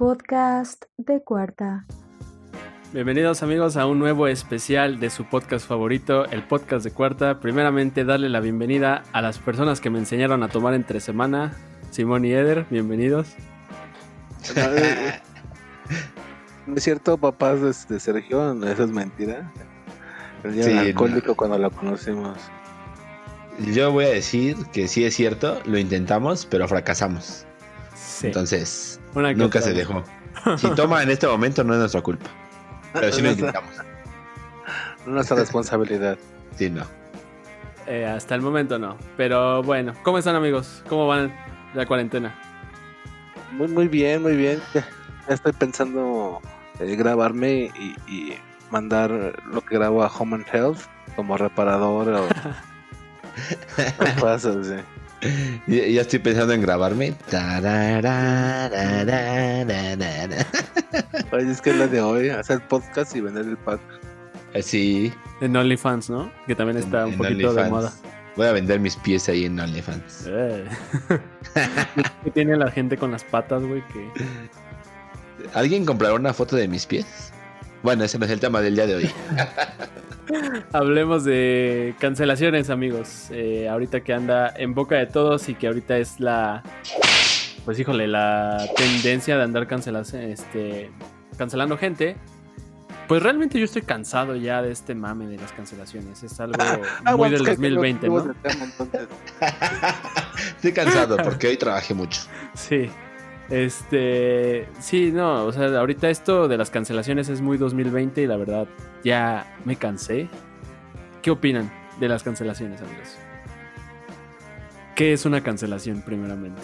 podcast de cuarta. Bienvenidos amigos a un nuevo especial de su podcast favorito, el podcast de cuarta. Primeramente darle la bienvenida a las personas que me enseñaron a tomar entre semana, Simón y Eder, bienvenidos. No es cierto, papás de, de Sergio, eso es mentira. El día Sí, alcohólico cuando lo conocimos. Yo voy a decir que sí es cierto, lo intentamos, pero fracasamos. Sí. Entonces, Una nunca se dejó. Si toma en este momento no es nuestra culpa. Pero sí lo intentamos. Nuestra responsabilidad. Sí, no. Eh, hasta el momento no. Pero bueno, ¿cómo están amigos? ¿Cómo van la cuarentena? Muy, muy bien, muy bien. Ya, ya estoy pensando eh, grabarme y, y mandar lo que grabo a Home and Health como reparador o cosas así. Ya, ya estoy pensando en grabarme. Oye, es que es la de hoy, hacer podcast y vender el pack. Eh, Sí. En OnlyFans, ¿no? Que también está un en poquito de moda. Voy a vender mis pies ahí en OnlyFans. Eh. ¿Qué tiene la gente con las patas, güey? Que... ¿Alguien comprará una foto de mis pies? Bueno, ese no es el tema del día de hoy. Hablemos de cancelaciones, amigos. Eh, ahorita que anda en boca de todos y que ahorita es la. Pues híjole, la tendencia de andar este, cancelando gente. Pues realmente yo estoy cansado ya de este mame de las cancelaciones. Es algo Ah, muy del es que- que 2020, no- tema, entonces. Estoy cansado porque hoy trabajé mucho. Sí. Este. Sí, no. O sea, ahorita esto de las cancelaciones es muy 2020 y la verdad ya me cansé. ¿Qué opinan de las cancelaciones, amigos? ¿Qué es una cancelación, primeramente?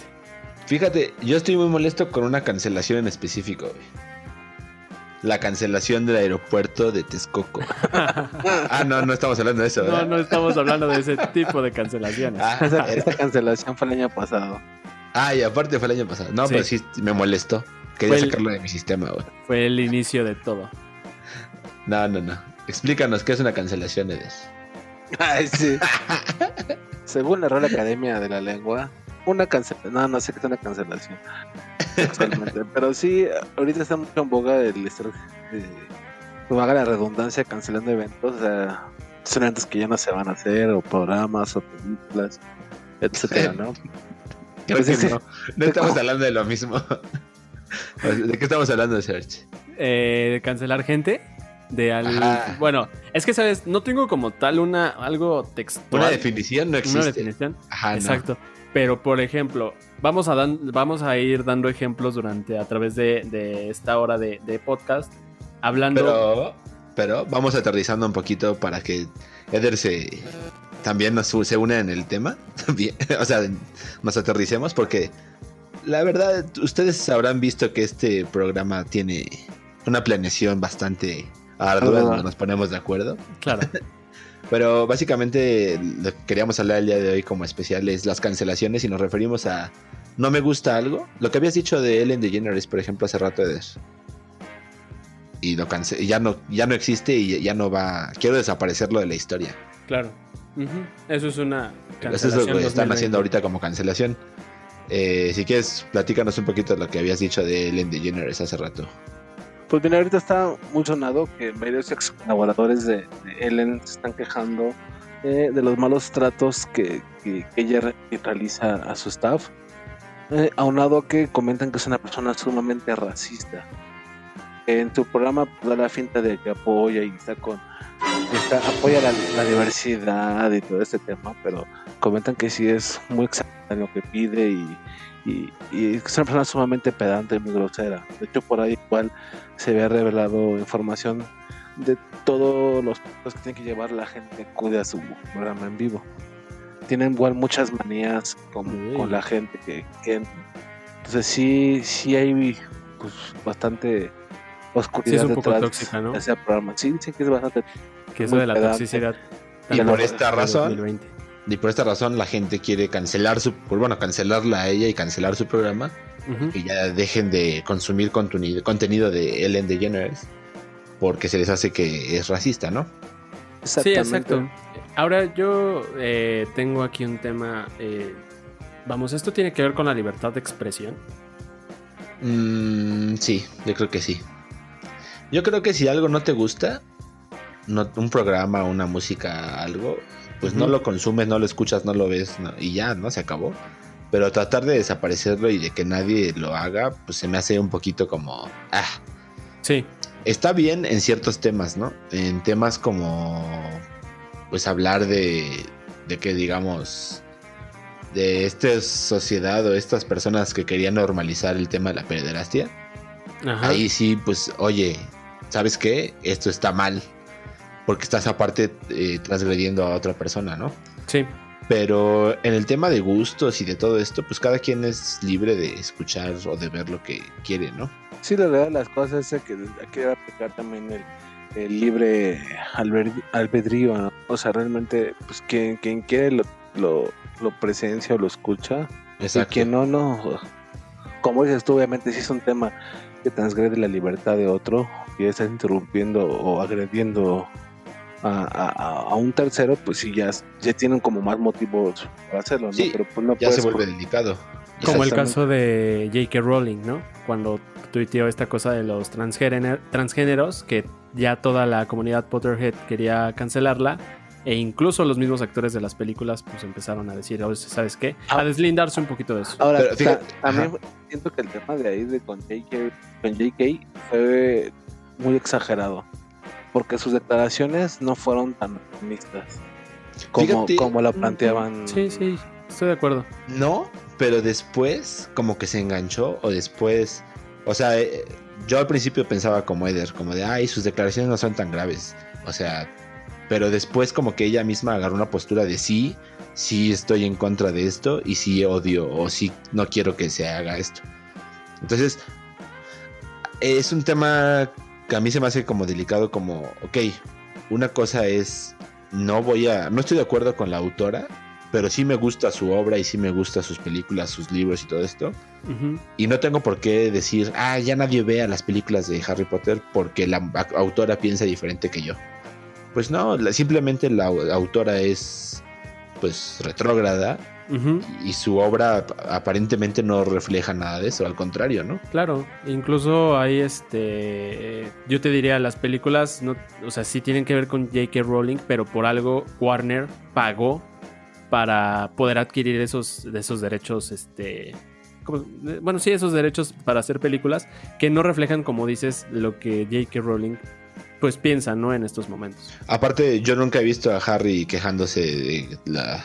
Fíjate, yo estoy muy molesto con una cancelación en específico, güey. La cancelación del aeropuerto de Texcoco. ah, no, no estamos hablando de eso, No, ¿verdad? no estamos hablando de ese tipo de cancelaciones. Ah, Esa, cancelación fue el año pasado. Ah, y aparte fue el año pasado. No, Sí. pero sí me molestó. Quería Fue el- sacarlo de mi sistema, güey. Fue el inicio de todo. No, no, no. Explícanos qué es una cancelación, Eder. Ay, sí. Según la Real Academia de la Lengua, una cancelación. No, no sé qué es una cancelación. Actualmente. Pero sí, ahorita está mucho en boga el estar. Eh, haga la redundancia, cancelando eventos. O sea, son eventos que ya no se van a hacer, o programas, o películas, etcétera, ¿no? Creo Pues que ese- no. No estamos hablando de lo mismo. ¿De qué estamos hablando, Serge? Eh, de cancelar gente. De al... Bueno, es que, ¿sabes? No tengo como tal una algo textual. Una definición no existe. Una definición. Ajá, no. Exacto. Pero, por ejemplo, vamos a, dan- vamos a ir dando ejemplos durante a través de, de esta hora de, de podcast. Hablando. Pero, pero vamos aterrizando un poquito para que Eder se también nos se une en el tema. También, o sea, nos aterricemos porque la verdad, ustedes habrán visto que este programa tiene una planeación bastante ardua, donde nos ponemos de acuerdo. Claro. Pero básicamente lo que queríamos hablar el día de hoy como especial es las cancelaciones y nos referimos a no me gusta algo. Lo que habías dicho de Ellen DeGeneres, por ejemplo, hace rato Eder. Y lo cance ya no ya no existe y ya no va. Quiero desaparecerlo de la historia. Claro. Eso es una Eso es cancelación. lo que están 2020. haciendo ahorita como cancelación. Eh, si quieres, platícanos un poquito de lo que habías dicho de Ellen DeGeneres hace rato. Pues bien, ahorita está muy sonado que varios ex colaboradores de, de Ellen se están quejando eh, de los malos tratos que, que- que ella re- realiza a su staff. Eh, aunado a que comentan que es una persona sumamente racista. En su programa pues, da la finta de que apoya y está con está, apoya la, la diversidad y todo este tema, pero comentan que sí es muy exagerado en lo que pide y, y, y es una persona sumamente pedante y muy grosera. De hecho, por ahí igual se había revelado información de todos los puntos que tiene que llevar la gente que acude a su programa en vivo. Tienen igual muchas manías con la gente que, que entonces sí, sí hay pues bastante oscuridad Sí, es un poco detrás tóxica, ¿no? de ese programa. Sí, sí que es bastante Que eso de la pedante. toxicidad. Y por esta razón, 2020. y por esta razón la gente quiere cancelar su, bueno, cancelarla a ella y cancelar su programa. Que ya dejen de consumir contenido, contenido de Ellen DeGeneres. Porque se les hace que es racista, ¿no? Sí, exacto. Ahora yo eh, tengo aquí un tema. eh, vamos, esto tiene que ver con la libertad de expresión. Mm, sí, yo creo que sí. Yo creo que si algo no te gusta, no, un programa, una música, algo, pues no lo consumes, no lo escuchas, no lo ves no, y ya, ¿no? Se acabó. Pero tratar de desaparecerlo y de que nadie lo haga, pues se me hace un poquito como... Ah, Sí, está bien en ciertos temas, ¿no? En temas como, pues hablar de, de que digamos, de esta sociedad o estas personas que querían normalizar el tema de la pederastia. ajá. Ahí sí, pues, oye, ¿sabes qué? Esto está mal. Porque estás aparte eh, transgrediendo a otra persona, ¿no? Sí, Pero en el tema de gustos y de todo esto, pues cada quien es libre de escuchar o de ver lo que quiere, ¿no? Sí, la verdad, las cosas es que hay que aplicar también el, el libre albedrío, ¿no? O sea, realmente, pues quien, quien quiere lo, lo, lo presencia o lo escucha, y quien no, no. Como dices tú, obviamente, si es un tema que transgrede la libertad de otro, y está interrumpiendo o agrediendo a, a- un tercero, pues sí, ya, ya tienen como más motivos para hacerlo, ¿no? Sí, Pero pues no Ya se vuelve delicado. como el caso de J.K. Rowling, ¿no? Cuando tuiteó esta cosa de los transgéner- transgéneros, que ya toda la comunidad Potterhead quería cancelarla, e incluso los mismos actores de las películas pues empezaron a decir, "Oye, ¿sabes qué? A Ah. deslindarse un poquito de eso. Ahora, Pero fíjate, ta- también siento que el tema de ahí de con JK, con JK fue muy exagerado. Porque sus declaraciones no fueron tan optimistas como, Fíjate- como la planteaban. Sí, sí, estoy de acuerdo. No, pero después como que se enganchó o después, o sea, eh, yo al principio pensaba como Eder, como de, ay, sus declaraciones no son tan graves, o sea, pero después como que ella misma agarró una postura de sí, sí estoy en contra de esto y sí odio o sí no quiero que se haga esto. Entonces, es un tema que a mí se me hace como delicado, como, ok, una cosa es, no voy a, no estoy de acuerdo con la autora, pero sí me gusta su obra y sí me gusta sus películas, sus libros y todo esto. Y no tengo por qué decir, ah, ya nadie vea las películas de Harry Potter porque la autora piensa diferente que yo. Pues no, la- simplemente la au- autora es pues retrógrada y su obra ap- aparentemente no refleja nada de eso, al contrario, ¿no? Claro, incluso hay este. Yo te diría, las películas, no, o sea, sí tienen que ver con J.K. Rowling, pero por algo Warner pagó para poder adquirir esos, esos derechos, este. Bueno, sí, esos derechos para hacer películas que no reflejan, como dices, lo que J.K. Rowling pues piensa, ¿no? En estos momentos. Aparte, yo nunca he visto a Harry quejándose de la,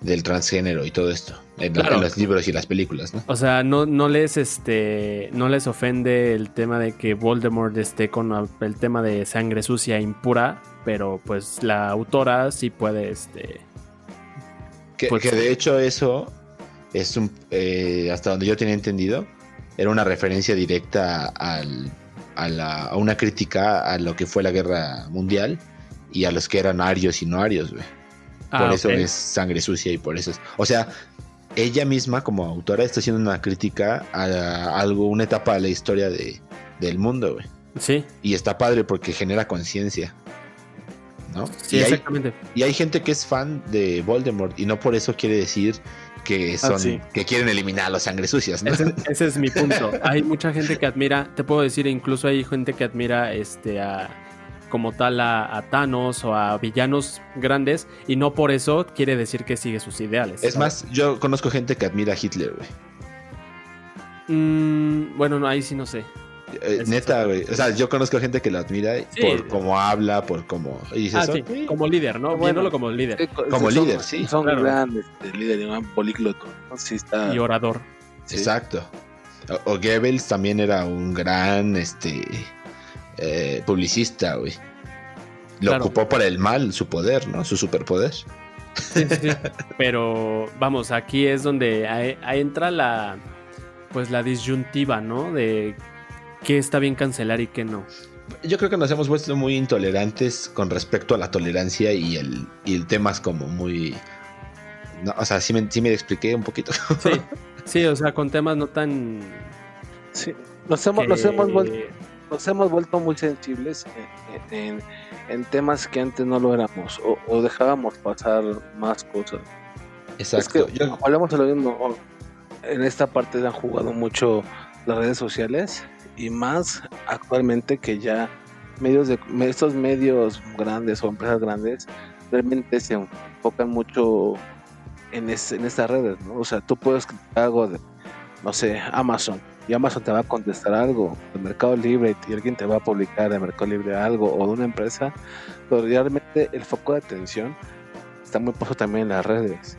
del transgénero y todo esto en, Claro. los libros y las películas, ¿no? O sea, no, no les este. No les ofende el tema de que Voldemort esté con el tema de sangre sucia impura. Pero pues la autora sí puede, este. Que, Pues- que de hecho eso es un, eh, hasta donde yo tenía entendido, era una referencia directa al, a, la- a una crítica a lo que fue la guerra mundial y a los que eran arios y no arios, güey. Por Ah, eso ok. es sangre sucia y por eso es... O sea, ella misma como autora está haciendo una crítica a, algo, una etapa de la historia de, del mundo, güey. Sí, Y está padre porque genera conciencia. ¿No? sí, y, hay, exactamente. y hay gente que es fan de Voldemort y no por eso quiere decir que son sí. que quieren eliminar a los sangres sucias, ¿no? Ese, ese es mi punto. Hay mucha gente que admira, te puedo decir, incluso hay gente que admira este a como tal a, a Thanos o a villanos grandes y no por eso quiere decir que sigue sus ideales. Es más, yo conozco gente que admira a Hitler, güey. Mm, bueno, no, ahí sí no sé. Eh, neta, güey. O sea, yo conozco gente que lo admira Sí. por cómo habla, por cómo. Y dices, Ah, sí, como líder, ¿no? Bueno. Viéndolo como líder Eh, co- Como son- líder, sí, Son claro. gran este, líder un polígloto. Sí, está. y orador. sí. Exacto. O, o Goebbels también era un gran este eh, publicista, güey. Lo Claro. ocupó para el mal, su poder, ¿no? Su superpoder. Sí, sí, sí. Pero vamos, aquí es donde entra la pues la disyuntiva, ¿no? De qué está bien cancelar y qué no. Yo creo que nos hemos vuelto muy intolerantes con respecto a la tolerancia y el, y el tema es como muy... no, o sea, sí me, sí me expliqué un poquito. Sí, sí, o sea, con temas no tan Sí. Nos hemos, que- nos, hemos vuelto, nos hemos vuelto muy sensibles en, en- en temas que antes no lo éramos o, o dejábamos pasar más cosas. Exacto. Es que Yo- hablamos de lo mismo. En esta parte han jugado mucho las redes sociales y más actualmente que ya medios de estos medios grandes o empresas grandes realmente se enfocan mucho en, en estas redes, ¿no? O sea, tú puedes algo de, no sé, Amazon, y Amazon te va a contestar algo de Mercado Libre y alguien te va a publicar de Mercado Libre algo o de una empresa, pero realmente el foco de atención está muy puesto también en las redes.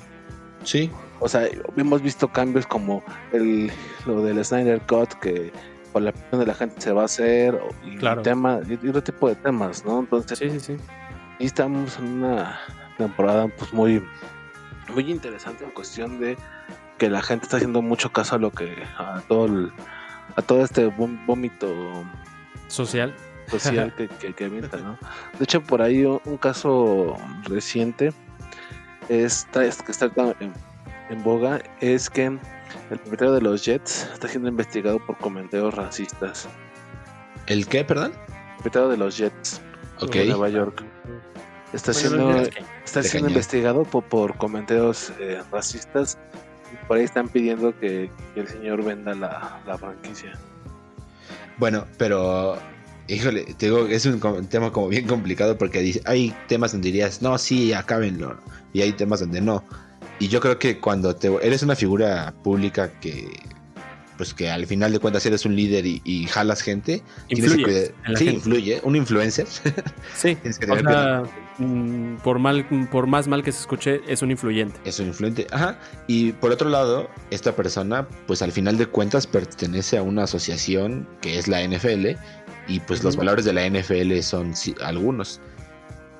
Sí. O sea, hemos visto cambios como el, lo del Snyder Cut que por la opinión de la gente se va a hacer y, tema, y, otro tipo de temas, ¿no? Entonces, sí, sí, sí. Y estamos en una temporada pues muy muy interesante en cuestión de que la gente está haciendo mucho caso a lo que a todo a todo este vómito social social que, que, avienta, ¿no? De hecho, por ahí un, caso reciente está, que está en, boga es que el propietario de los Jets está siendo investigado por comentarios racistas. ¿El qué, perdón? El propietario de los Jets de Nueva York está siendo está siendo investigado por, por comentarios eh, racistas por ahí están pidiendo que, el señor venda la, franquicia. Bueno, pero híjole, te digo, es un tema como bien complicado porque hay temas donde dirías, no, sí, acábenlo, y hay temas donde no. Y yo creo que cuando te, eres una figura pública que, pues que al final de cuentas eres un líder y, jalas gente, influye sí, influye, un influencer. Sí, Mm, por mal, por más mal que se escuche, es un influyente. Es un influyente, ajá. Y por otro lado, esta persona, pues al final de cuentas pertenece a una asociación que es la NFL y pues los valores de la NFL son algunos.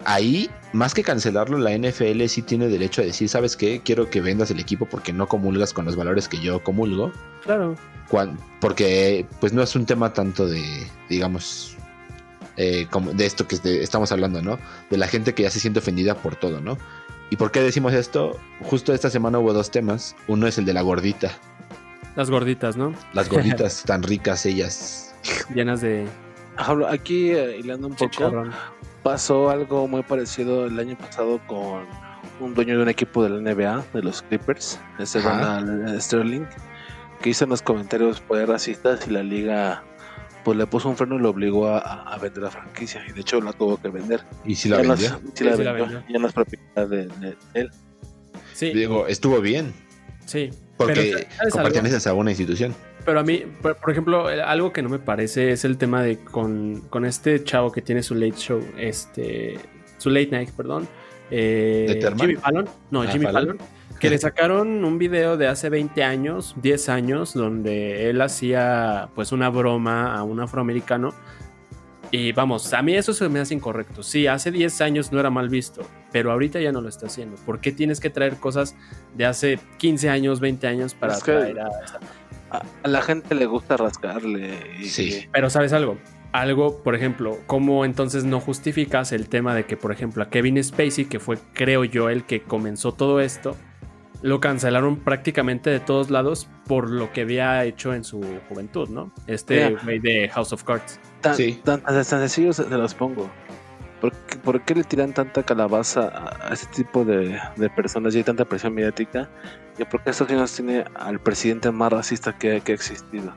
Ahí, más que cancelarlo, la NFL sí tiene derecho a decir, ¿sabes qué? Quiero que vendas el equipo porque no comulgas con los valores que yo comulgo. Claro. porque pues no es un tema tanto de, digamos, eh, como de esto que estamos hablando, ¿no? De la gente que ya se siente ofendida por todo, ¿no? ¿Y por qué decimos esto? Justo esta semana hubo dos temas. Uno es el de la gordita. Las gorditas, ¿no? Las gorditas tan ricas ellas. Llenas de... Aquí, eh, hilando un poco, pasó algo muy parecido el año pasado con un dueño de un equipo de la NBA, de los Clippers, ese Donald Sterling, que hizo unos comentarios pues racistas y la liga pues le puso un freno y lo obligó a, vender la franquicia. Y de hecho la tuvo que vender. ¿Y si la vendió? sí, la, vendió, Ya no es propiedad de, él. Sí. Digo, estuvo bien. Sí. Porque perteneces a una institución. Pero a mí, por, ejemplo, algo que no me parece es el tema de con, con este chavo que tiene su late show, este, su late night, perdón. Eh, Jimmy Fallon. No, ah, Jimmy Fallon que le sacaron un video de hace 20 años, 10 años, donde él hacía pues una broma a un afroamericano. Y vamos, a mí eso se me hace incorrecto. Sí, hace 10 años no era mal visto, pero ahorita ya no lo está haciendo. ¿Por qué tienes que traer cosas de hace 15 años, 20 años para traer a, a, la gente le gusta rascarle. Sí. Pero sabes algo, algo, por ejemplo, ¿cómo entonces no justificas el tema de que, por ejemplo, a Kevin Spacey, que fue, creo yo, el que comenzó todo esto, lo cancelaron prácticamente de todos lados por lo que había hecho en su juventud, ¿no? Este güey de House of Cards. Tan, sí. tan, sencillo se, los pongo. ¿Por qué, le tiran tanta calabaza a, ese tipo de, personas y hay tanta presión mediática? Yo creo que Estados Unidos tiene al presidente más racista que, que ha existido.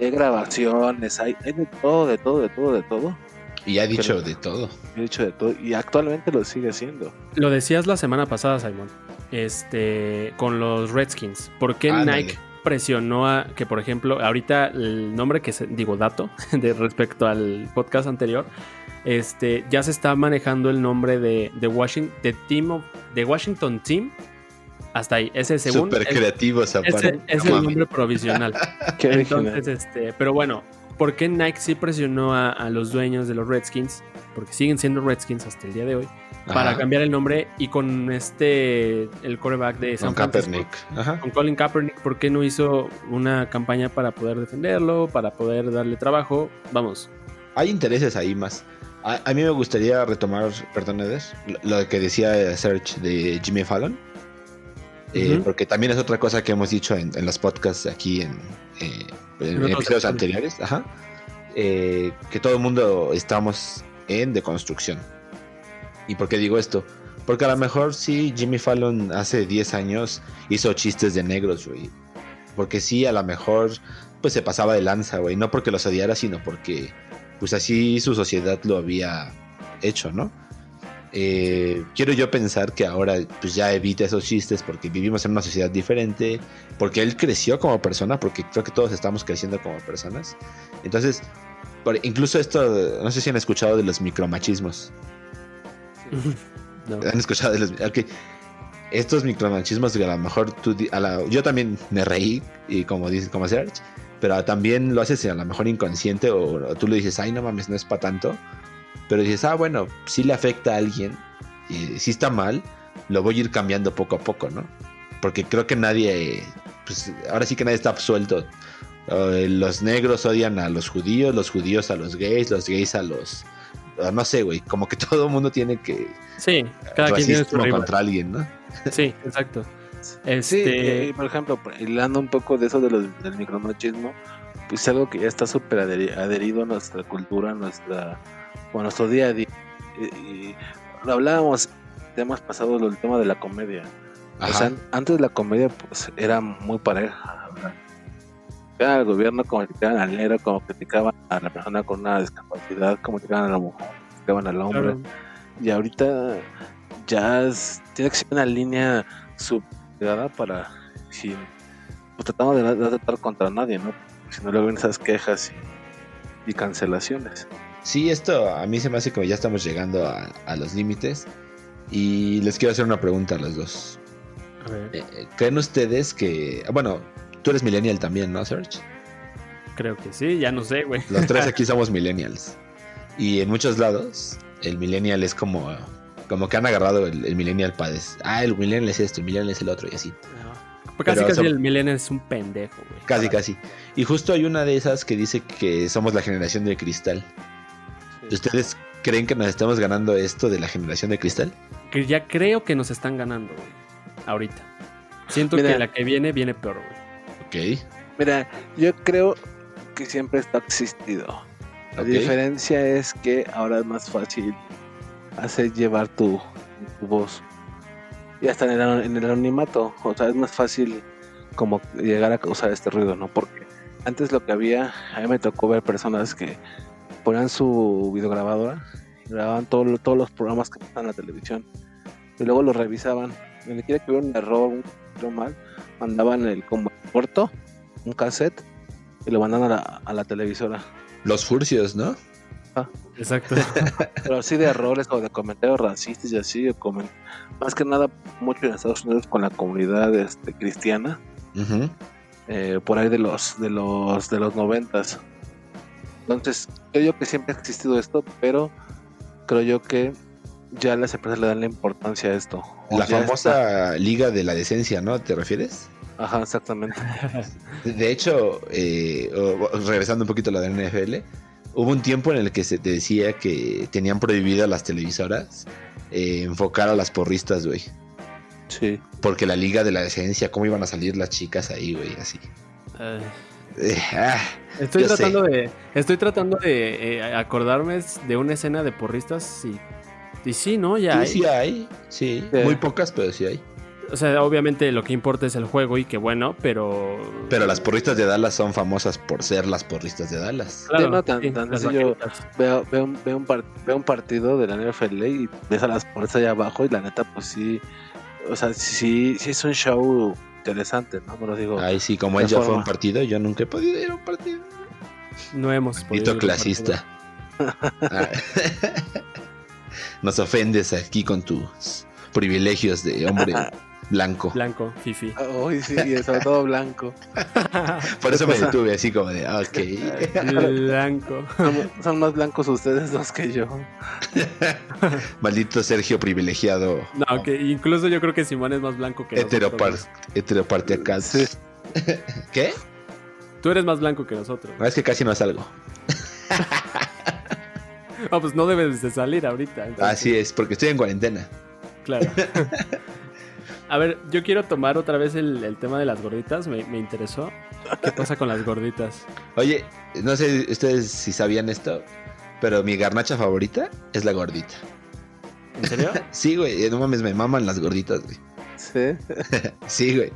Hay grabaciones, hay, hay de todo, de todo, de todo, de todo. Y ha dicho de todo. Ha dicho de todo. Y actualmente lo sigue haciendo. Lo decías la semana pasada, Simon este, con los Redskins. ¿Por qué Nike presionó a que, por ejemplo, ahorita el nombre que se, digo, dato de respecto al podcast anterior, este, ya se está manejando el nombre de, de Washington, de Team de Washington Team. Hasta ahí, ese segundo. Súper creativo esa Ese es el nombre provisional. Entonces, este, pero bueno, ¿por qué Nike sí presionó a, a los dueños de los Redskins? Porque siguen siendo Redskins hasta el día de hoy para cambiar el nombre y con este, el coreback de San con Francisco, con Colin Kaepernick, ¿por qué no hizo una campaña para poder defenderlo, para poder darle trabajo? Vamos. Hay intereses ahí más. A, mí me gustaría retomar, perdón, lo que decía Search de Jimmy Fallon. Eh, porque también es otra cosa que hemos dicho en, los podcasts aquí en, eh, episodios anteriores. Ajá. Eh, que todo el mundo estamos en deconstrucción. ¿Y por qué digo esto? Porque a lo mejor sí, Jimmy Fallon hace 10 años hizo chistes de negros, güey. Porque sí, a lo mejor, pues se pasaba de lanza, güey. No porque los odiara, sino porque, pues así su sociedad lo había hecho, ¿no? Eh, quiero yo pensar que ahora pues ya evita esos chistes porque vivimos en una sociedad diferente, porque él creció como persona, porque creo que todos estamos creciendo como personas. Entonces, por- incluso esto, no sé si han escuchado de los micromachismos. No. ¿Han escuchado de los ok. Estos micromachismos que a lo mejor tú... di- a la- yo también me reí, y como dices, como Serge, pero también lo haces a lo mejor inconsciente o, o tú le dices, ay, no mames, no es para tanto. Pero dices, ah, bueno, sí le afecta a alguien y si está mal, lo voy a ir cambiando poco a poco, ¿no? Porque creo que nadie, pues ahora sí que nadie está absuelto. Eh, los negros odian a los judíos, los judíos a los gays, los gays a los... ah, No sé, güey, como que todo el mundo tiene que... Sí, cada quien tiene su contra alguien, ¿no? Sí, exacto. Sí, Este, y, por ejemplo, hilando un poco de eso de los- del micromachismo, pues es algo que ya está súper adheri- adherido a nuestra cultura, a nuestra, a nuestro día a día. Y, y lo hablábamos temas pasados, el tema de la comedia. O sea, antes la comedia pues era muy pareja. ¿verdad? Criticaban al gobierno, como criticaban al negro, como criticaban a la persona con una discapacidad, como criticaban a la mujer, como criticaban al hombre. claro. Y ahorita ya es- tiene que ser una línea subligada para si pues tratamos de no, tratar contra nadie, ¿no? Si no luego esas quejas y, y cancelaciones. Sí, esto a mí se me hace que ya estamos llegando a, a los límites. Y les quiero hacer una pregunta a los dos. A ver, Eh, eh, ¿Creen ustedes que... Bueno, tú eres millennial también, ¿no, Serge? creo que sí, ya no sé, güey. Los tres aquí somos millennials. Y en muchos lados, el millennial es como... Como que han agarrado el, el millennial para decir, ah, el millennial es esto, el millennial es el otro y así. Pues casi Pero casi son- el millennial es un pendejo, güey. Casi, casi. Y justo hay una de esas que dice que somos la generación de cristal. ¿Ustedes creen que nos estamos ganando esto de la generación de cristal? Que ya creo que nos están ganando, güey. Ahorita. Siento Mira. que la que viene, viene peor, güey. Ok. Mira, yo creo que siempre está existido. La diferencia es que ahora es más fácil hacer llevar tu, tu voz. Y hasta en el, en el anonimato. O sea, es más fácil como llegar a causar este ruido, ¿no? Porque antes lo que había, a mí me tocó ver personas que ponían su videograbadora grababan todo- todos los programas que pasaban en la televisión. Y luego los revisaban. Donde quiera que hubiera un error, un mal, mandaban el como corto, un cassette, y lo mandaban a la, a la televisora. Los furcios, ¿no? Exacto. Pero así de errores o de comentarios racistas y así, o comen- más que nada mucho en Estados Unidos con la comunidad este, cristiana, eh, por ahí de los de los de los noventas. Entonces, creo yo que siempre ha existido esto, pero creo yo que ya las empresas le dan la importancia a esto. La ya famosa Liga de la Decencia, ¿no? ¿Te refieres? Ajá, exactamente. De- De hecho, eh, regresando un poquito a la de NFL, hubo un tiempo en el que se te decía que tenían prohibido las televisoras eh, enfocar a las porristas, güey. Sí. Porque la Liga de la Decencia, ¿cómo iban a salir las chicas ahí, güey? Así. Eh, ah, Estoy tratando de. Estoy tratando de eh, acordarme de una escena de porristas y. Y sí, ¿no? Ya hay. sí, sí hay, sí. Sí. Muy pocas, pero sí hay. O sea, obviamente lo que importa es el juego y qué bueno, pero. Pero las porristas de Dallas son famosas por ser las porristas de Dallas. Claro, Sí, no, tan- sí, tan vaqueritas. Veo, veo, un, veo, un veo un partido de la NFL y ves a las puertas allá abajo y la neta, pues sí, o sea, sí, sí es un show interesante, ¿no? Me lo digo. Ay, sí, como él ya fue a forma. un partido, yo nunca he podido ir a un partido. No hemos podido ir a un clasista. Nos ofendes aquí con tus privilegios de hombre blanco. Blanco, Fifi. Uy, sí, sobre todo blanco. Por eso me detuve así como de, ah, ok. Blanco. Son, son más blancos ustedes dos que yo. Maldito Sergio privilegiado. No, que incluso yo creo que Simón es más blanco que Heteropar nosotros. heteroparte acá. Sí. ¿Qué? Tú eres más blanco que nosotros. No, es que casi no salgo. Ah, pues no debes de salir ahorita. entonces, Así es, porque estoy en cuarentena. Claro. A ver, yo quiero tomar otra vez el, el tema de las gorditas. Me, me interesó. ¿Qué pasa con las gorditas? Oye, no sé ustedes si sabían esto, pero mi garnacha favorita es la gordita. ¿En serio? Sí, güey, no mames, me maman las gorditas, güey. Sí. Sí, güey.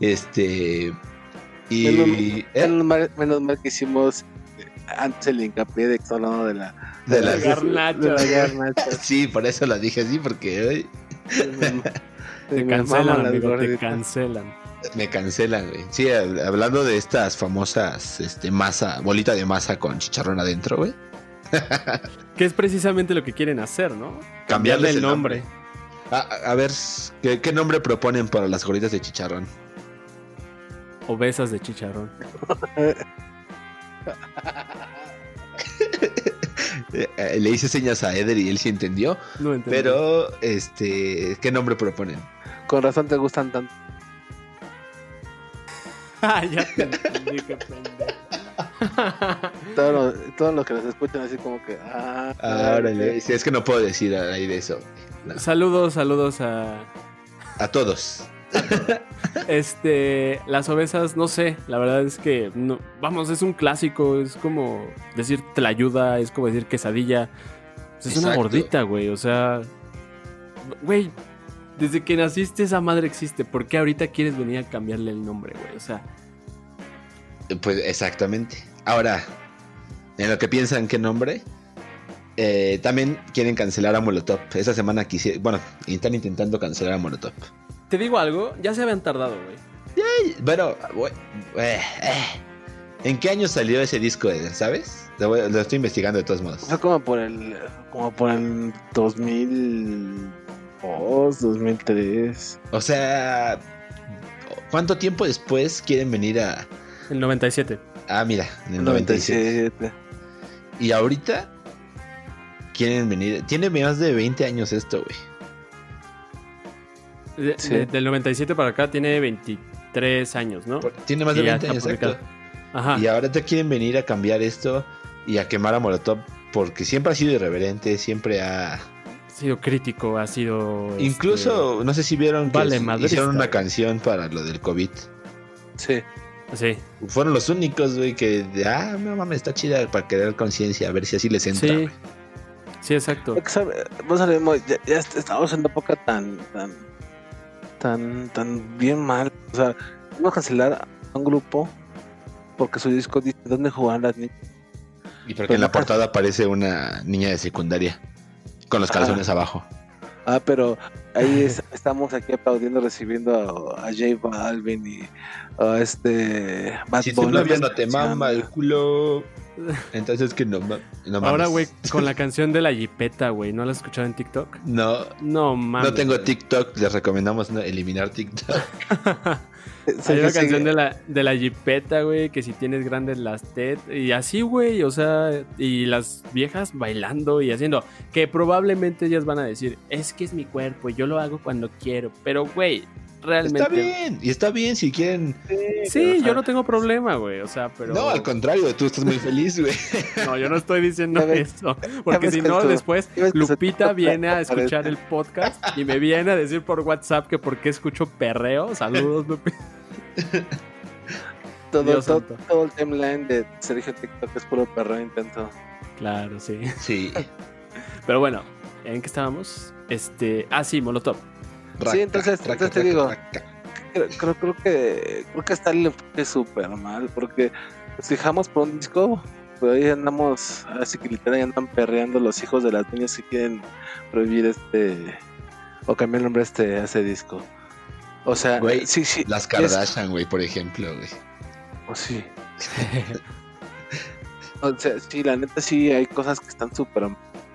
Este. Y. Menos- ¿eh? Menos, mal, menos mal que hicimos eh, antes el hincapié de que está hablando de la, De la, la- garnacha. de la garnacha. Sí, por eso lo dije así, porque hoy Te Me cancelan, amigo, te gorditas. cancelan. me cancelan, güey. Sí, hab- hablando de estas famosas este, masa, bolita de masa con chicharrón adentro, güey. Que es precisamente lo que quieren hacer, ¿no? Cambiarles el nombre. A, a- a ver, ¿qué, qué nombre proponen para las gorditas de chicharrón? Obesas de chicharrón. Eh, le hice señas a Eder y él sí entendió, No entendí. pero este, ¿qué nombre proponen? Con razón te gustan tanto. Ah, ya te entendí, qué pendejo. Todos los, todos los que nos escuchan así como que. Ah, Ah, órale, sí, es que no puedo decir ahí de eso. No. Saludos, saludos a A todos. este las obesas, no sé, la verdad es que no, vamos, es un clásico, es como decir tlayuda, es como decir quesadilla. Pues es una gordita, güey, o sea, güey, desde que naciste esa madre existe, ¿por qué ahorita quieres venir a cambiarle el nombre, güey? O sea, Pues exactamente. Ahora, en lo que piensan qué nombre, eh, también quieren cancelar a Molotov. Esa semana quise, bueno, están intentando cancelar a Molotov. Te digo algo, ya se habían tardado, güey. Pero, güey, eh, eh, ¿en qué año salió ese disco, sabes? Lo, voy- lo estoy investigando de todos modos. Fue como por el. Como por el 2002, 2003. O sea, ¿cuánto tiempo después quieren venir a... El 97. Ah, mira, en el 97. 97. Y ahorita quieren venir... Tiene más de 20 años esto, güey. De- Sí. de- del 97 para acá tiene 23 años, ¿no? Tiene más de Y ya 20 está años, publicado. exacto. Ajá. Y ahora te quieren venir a cambiar esto y a quemar a Molotov porque siempre ha sido irreverente, siempre ha... Ha sido crítico, ha sido. este, Incluso, no sé si vieron que Vale, hicieron una canción para lo del COVID. Sí. Sí, Fueron los únicos, güey, que, de, ah, no mames, está chida para crear conciencia, a ver si así les entra. sí. güey". Sí, exacto. Vos sabemos, ya, ya est- estamos en una época tan, tan, tan, tan bien mal. O sea, vamos a cancelar a un grupo porque su disco dice dónde jugarán las niñas. Y porque Pero en la no- portada aparece una niña de secundaria con los Ajá. calzones abajo. Ah, pero ahí es- estamos aquí aplaudiendo, recibiendo a, a J Balvin y a este Bad Si Bunny. no te mama el culo, entonces que no, ma- no mames. Ahora, güey, con la canción de la Jipeta, güey, ¿no la has escuchado en TikTok? No, No mames. no tengo. TikTok, les recomendamos no eliminar TikTok. Hay una canción de la, de la Jipeta, güey, que si tienes grandes las TED. Y así, güey, o sea, y las viejas bailando y haciendo. Que probablemente ellas van a decir, es que es mi cuerpo, yo lo hago cuando quiero. Pero, güey, realmente. Está bien, y está bien si quieren. Sí, yo no tengo problema, güey, o sea, pero. No, al contrario, tú estás muy feliz, güey. No, yo no estoy diciendo eso. Porque si no, después Lupita viene a escuchar el podcast y me viene a decir por WhatsApp que por qué escucho perreo. Saludos, Lupita. todo, todo, todo el timeline de Sergio TikTok es puro perro intento. Claro, sí. Sí. Pero bueno, ¿en qué estábamos? Este. Ah, sí, Molotov. Sí, entonces- entonces te digo. Creo, creo, creo que creo que está el enfoque súper mal porque nos fijamos por un disco, pero ahí andamos, así que literal andan perreando los hijos de las niñas que quieren prohibir este o cambiar el nombre a este a ese disco. O sea, Güey, sí, sí, Las Kardashian, güey, por ejemplo, güey. oh, sí. O sea, sí, la neta sí hay cosas que están súper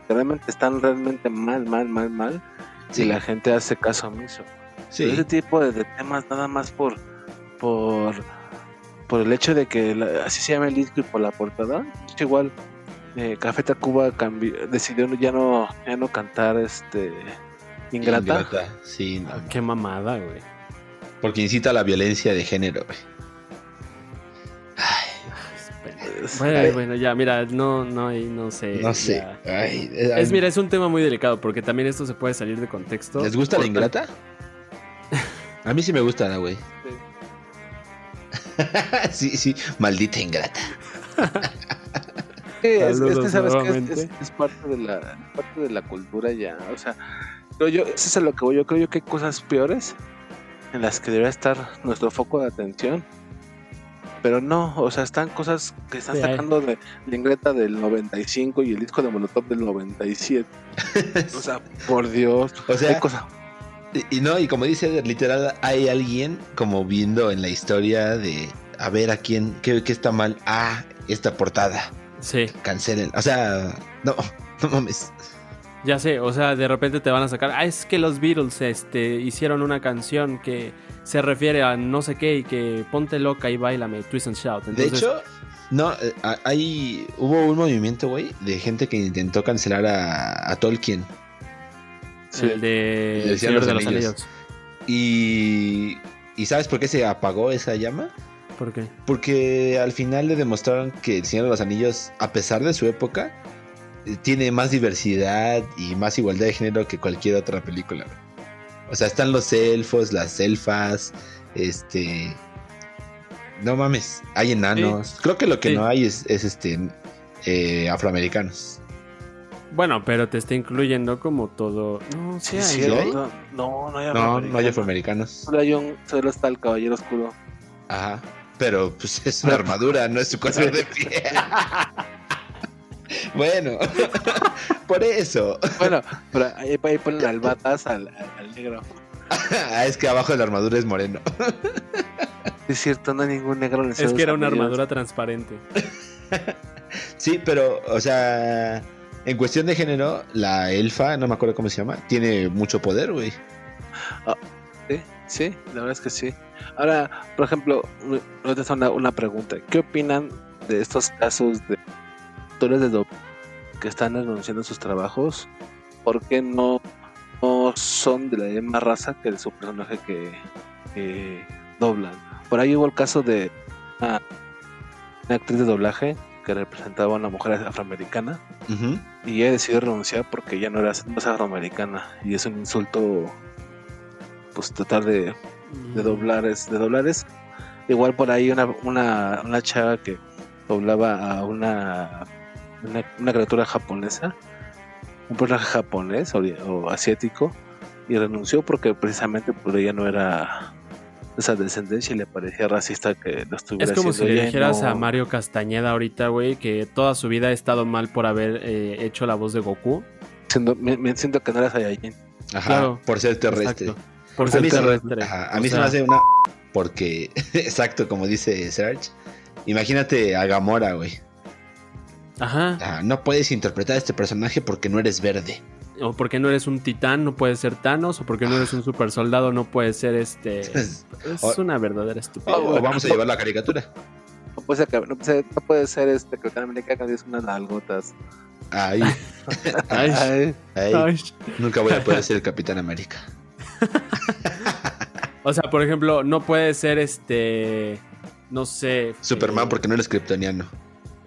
realmente están realmente mal, mal, mal, mal Sí, y la gente hace caso omiso. Sí. Ese tipo de, de temas nada más por por por el hecho de que la- así se llama el disco y por la portada. Igual eh, Café Tacuba cambió, decidió ya no ya no cantar este Ingrata. Ingrata, Sí, no. Qué mamada, güey. Porque incita a la violencia de género, güey. Bueno, ay, bueno, ya, mira, no, no, no sé. No sé. Ay, Es, mira, es un tema muy delicado porque también esto se puede salir de contexto. ¿Les gusta la ingrata? A mí sí me gusta, la güey. sí, sí, maldita ingrata. Es, es que Saludos sabes que es, nuevamente. es- es parte de la parte de la cultura ya, o sea, creo yo, eso es a lo que voy, yo creo yo que hay cosas peores en las que debería estar nuestro foco de atención pero no, o sea, están cosas que están Sí, sacando de la Ingreta del 95 y el disco de Molotov del 97. o sea, por Dios. O sea, hay cosas. Y, y no, y como dice literal, hay alguien como viendo en la historia de a ver a quién, qué, qué está mal. Ah, esta portada, Sí, cancelen. O sea, no, no mames. ya sé, o sea, de repente te van a sacar, ah, es que los Beatles este, hicieron una canción que se refiere a no sé qué y que ponte loca y bailame, twist and shout. De hecho, no, eh, hay, hubo un movimiento, güey, de gente que intentó cancelar a, a Tolkien. el de El El Señor de de los los Anillos. Anillos. Y, ¿y sabes por qué se apagó esa llama? ¿Por qué? Porque al final le demostraron que El Señor de los Anillos, a pesar de su época, eh, tiene más diversidad y más igualdad de género que cualquier otra película. O sea, están los elfos, las elfas, este... No mames, hay enanos. Creo que lo que Sí. no hay es, es, este eh, afroamericanos. Bueno, pero te está incluyendo como todo. No, sí, Sí, hay, sí, ¿no? hay? no, no, no hay No, no hay afroamericano. afroamericanos. Solo hay un, solo está el caballero oscuro. Ajá. Pero pues es una armadura, no es su color de piel. bueno, por eso. Bueno, pero ahí, ahí ponen al batas al, negro. Ah, es que abajo de la armadura es moreno. Es cierto, no hay ningún negro en el Es que era una armadura transparente. Sí, pero, o sea, en cuestión de género, la elfa, no me acuerdo cómo se llama, tiene mucho poder, güey. Sí, sí, la verdad es que sí. Ahora, por ejemplo, me- me voy a hacer una, una pregunta. ¿Qué opinan de estos casos de actores de doblaje que están renunciando a sus trabajos? ¿Por qué no, no son de la misma raza que su personaje que, que doblan? Por ahí hubo el caso de una, una actriz de doblaje que representaba a una mujer afroamericana y ella decidió renunciar porque ya no era no es afroamericana y es un insulto pues tratar de, de doblares de doblares igual por ahí una, una, una chava que doblaba a una, una una criatura japonesa un personaje japonés o, o asiático y renunció porque precisamente por ella no era esa descendencia y le parecía racista que lo estuviera Es como si le dijeras no- a Mario Castañeda ahorita, güey, que toda su vida ha estado mal por haber eh, hecho la voz de Goku. siendo- me, me siento que no era Saiyajin Ajá, Claro. por ser terrestre. Exacto. Por A ser mí se me- terrestre. Ajá, a O mí se me hace una porque, exacto, como dice Serge, imagínate a Gamora, güey. Ajá. Ah, no puedes interpretar a este personaje porque no eres verde. O porque no eres un titán, no puedes ser Thanos. O porque no eres un super soldado, no puedes ser este. Es O- una verdadera estupidez. O, o vamos a llevar la caricatura. no puede ser, no puede ser, no puede ser este Capitán América que es unas nalgotas Ay, Ay, ahí. ay. Nunca voy a poder ser el Capitán América. O sea, por ejemplo, no puede ser este. No sé. Superman eh, porque no eres kryptoniano.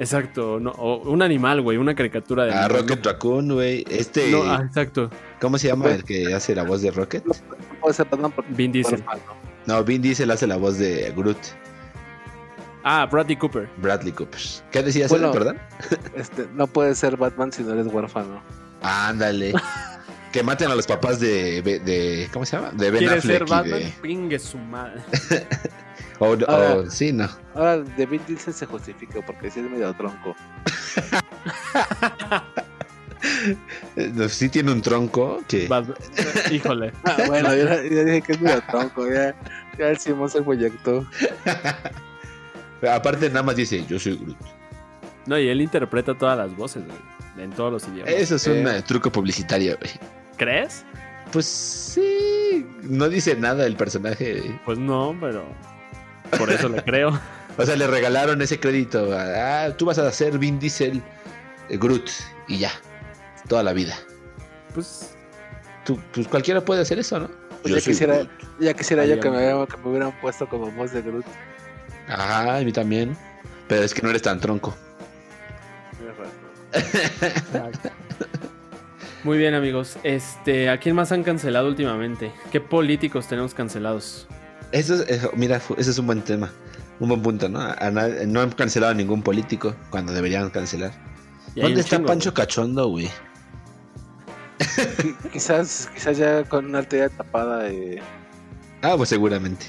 Exacto. No, o un animal, güey. Una caricatura de. A animal, Rocket Raccoon, güey. Este, No, ah, exacto. ¿cómo se llama el que hace la voz de Rocket? no puede ser Batman porque Vin Diesel. No, Vin Diesel hace la voz de Groot, Ah, Bradley Cooper. Bradley Cooper. ¿Qué decías, Bueno. él, perdón? Este, no puede ser Batman si no eres huérfano. Ándale. que maten a los papás de, de ¿cómo se llama? De Ben ¿Quiere Affleck ser Batman? de- Pingue su madre. o, o- Ahora- sí, no. Ahora, de Vin Diesel se justifica porque sí es medio tronco. No, Sí tiene un tronco que... Híjole. Ah, bueno, ya, ya dije que es medio tronco. Ya, ya el Simón se proyectó. Aparte nada más dice, yo soy Groot. No, y él interpreta todas las voces, güey. En todos los idiomas. Eso es un Eh. eh, truco publicitario, güey. ¿Crees? Pues sí, no dice nada el personaje. Pues no, pero. Por eso le creo. O sea, le regalaron ese crédito. Ah, tú vas a ser Vin Diesel, eh, Groot, y ya. Toda la vida. Pues. Tú, pues cualquiera puede hacer eso, ¿no? Pues ya quisiera, ya quisiera yo que me, que me hubieran puesto como voz de Groot. Ajá, a mí también. Pero es que no eres tan tronco. Muy bien, amigos. Este, ¿a quién más han cancelado últimamente? ¿Qué políticos tenemos cancelados? Eso es, eso- mira, ese es un buen tema. Un buen punto, ¿no? A no han cancelado a ningún político cuando deberían cancelar. ¿Dónde está chingo, Pancho Cachondo, güey? Qui- quizás, quizás ya con una arteria tapada. Eh, Ah, pues seguramente.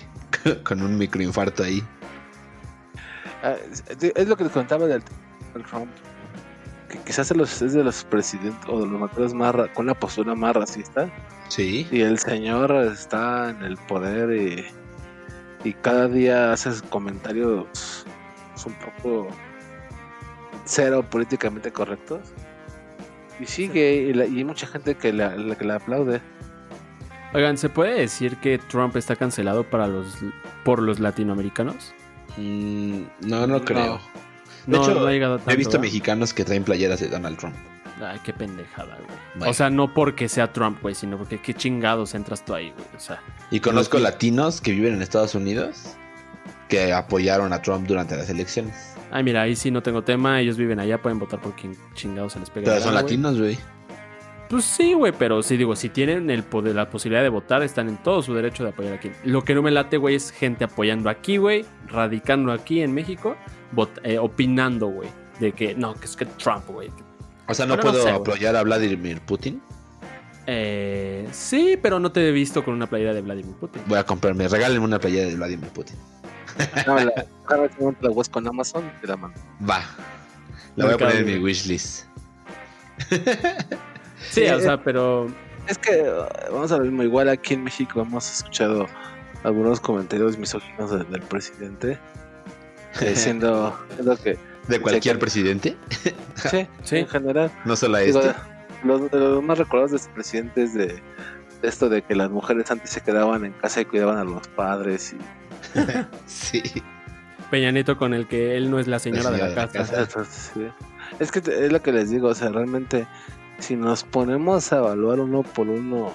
Con un microinfarto ahí. Ah, es, es lo que les contaba del del Trump. Que quizás es, los- es de los presidentes o de los mandatarios más ra- con una postura más racista. Sí. Y el señor está en el poder y, y cada día hace comentarios pues, un poco cero políticamente correctos. Y sigue, y, la- y hay mucha gente que la, la- que la aplaude. Oigan, ¿se puede decir que Trump está cancelado para los por los latinoamericanos? Mm, no, no creo. De No, hecho, no ha llegado He tanto, visto ¿verdad? mexicanos que traen playeras de Donald Trump. Ay, qué pendejada, güey. Bueno. O sea, no porque sea Trump, güey, sino porque qué chingados entras tú ahí, güey. O sea, Y conozco Los- latinos que viven en Estados Unidos que apoyaron a Trump durante las elecciones. ay, mira, ahí sí no tengo tema. Ellos viven allá, pueden votar por quien chingados se les pega. Pero son güey. latinos, güey. Pues sí, güey, pero sí digo, si tienen el poder, la posibilidad de votar, están en todo su derecho de apoyar aquí. Lo que no me late, güey, es gente apoyando aquí, güey, radicando aquí en México, vot- eh, opinando, güey, de que no, que es que Trump, güey. O sea, no Pero no puedo sé, güey. apoyar a Vladimir Putin. Eh, sí, pero no te he visto con una playera de Vladimir Putin. Voy a comprarme, regálenme una playera de Vladimir Putin. No, la, la voz con Amazon, te la mando. Va. La voy a poner en mi wishlist. Sí, o eh, sea, pero Es que uh, vamos a ver, mismo, igual aquí en México hemos escuchado algunos comentarios misóginos de- del presidente. eh, siendo, siendo que ¿De cualquier Sí. presidente? sí, Sí. en general No solo a este. los, de los más recordados de este presidente es de, de esto de que las mujeres antes se quedaban en casa y cuidaban a los padres y Sí. Peña Nieto con el que él no es la señora, de la señora de la casa. casa. Entonces, sí. es que te- es lo que les digo o sea realmente si nos ponemos a evaluar uno por uno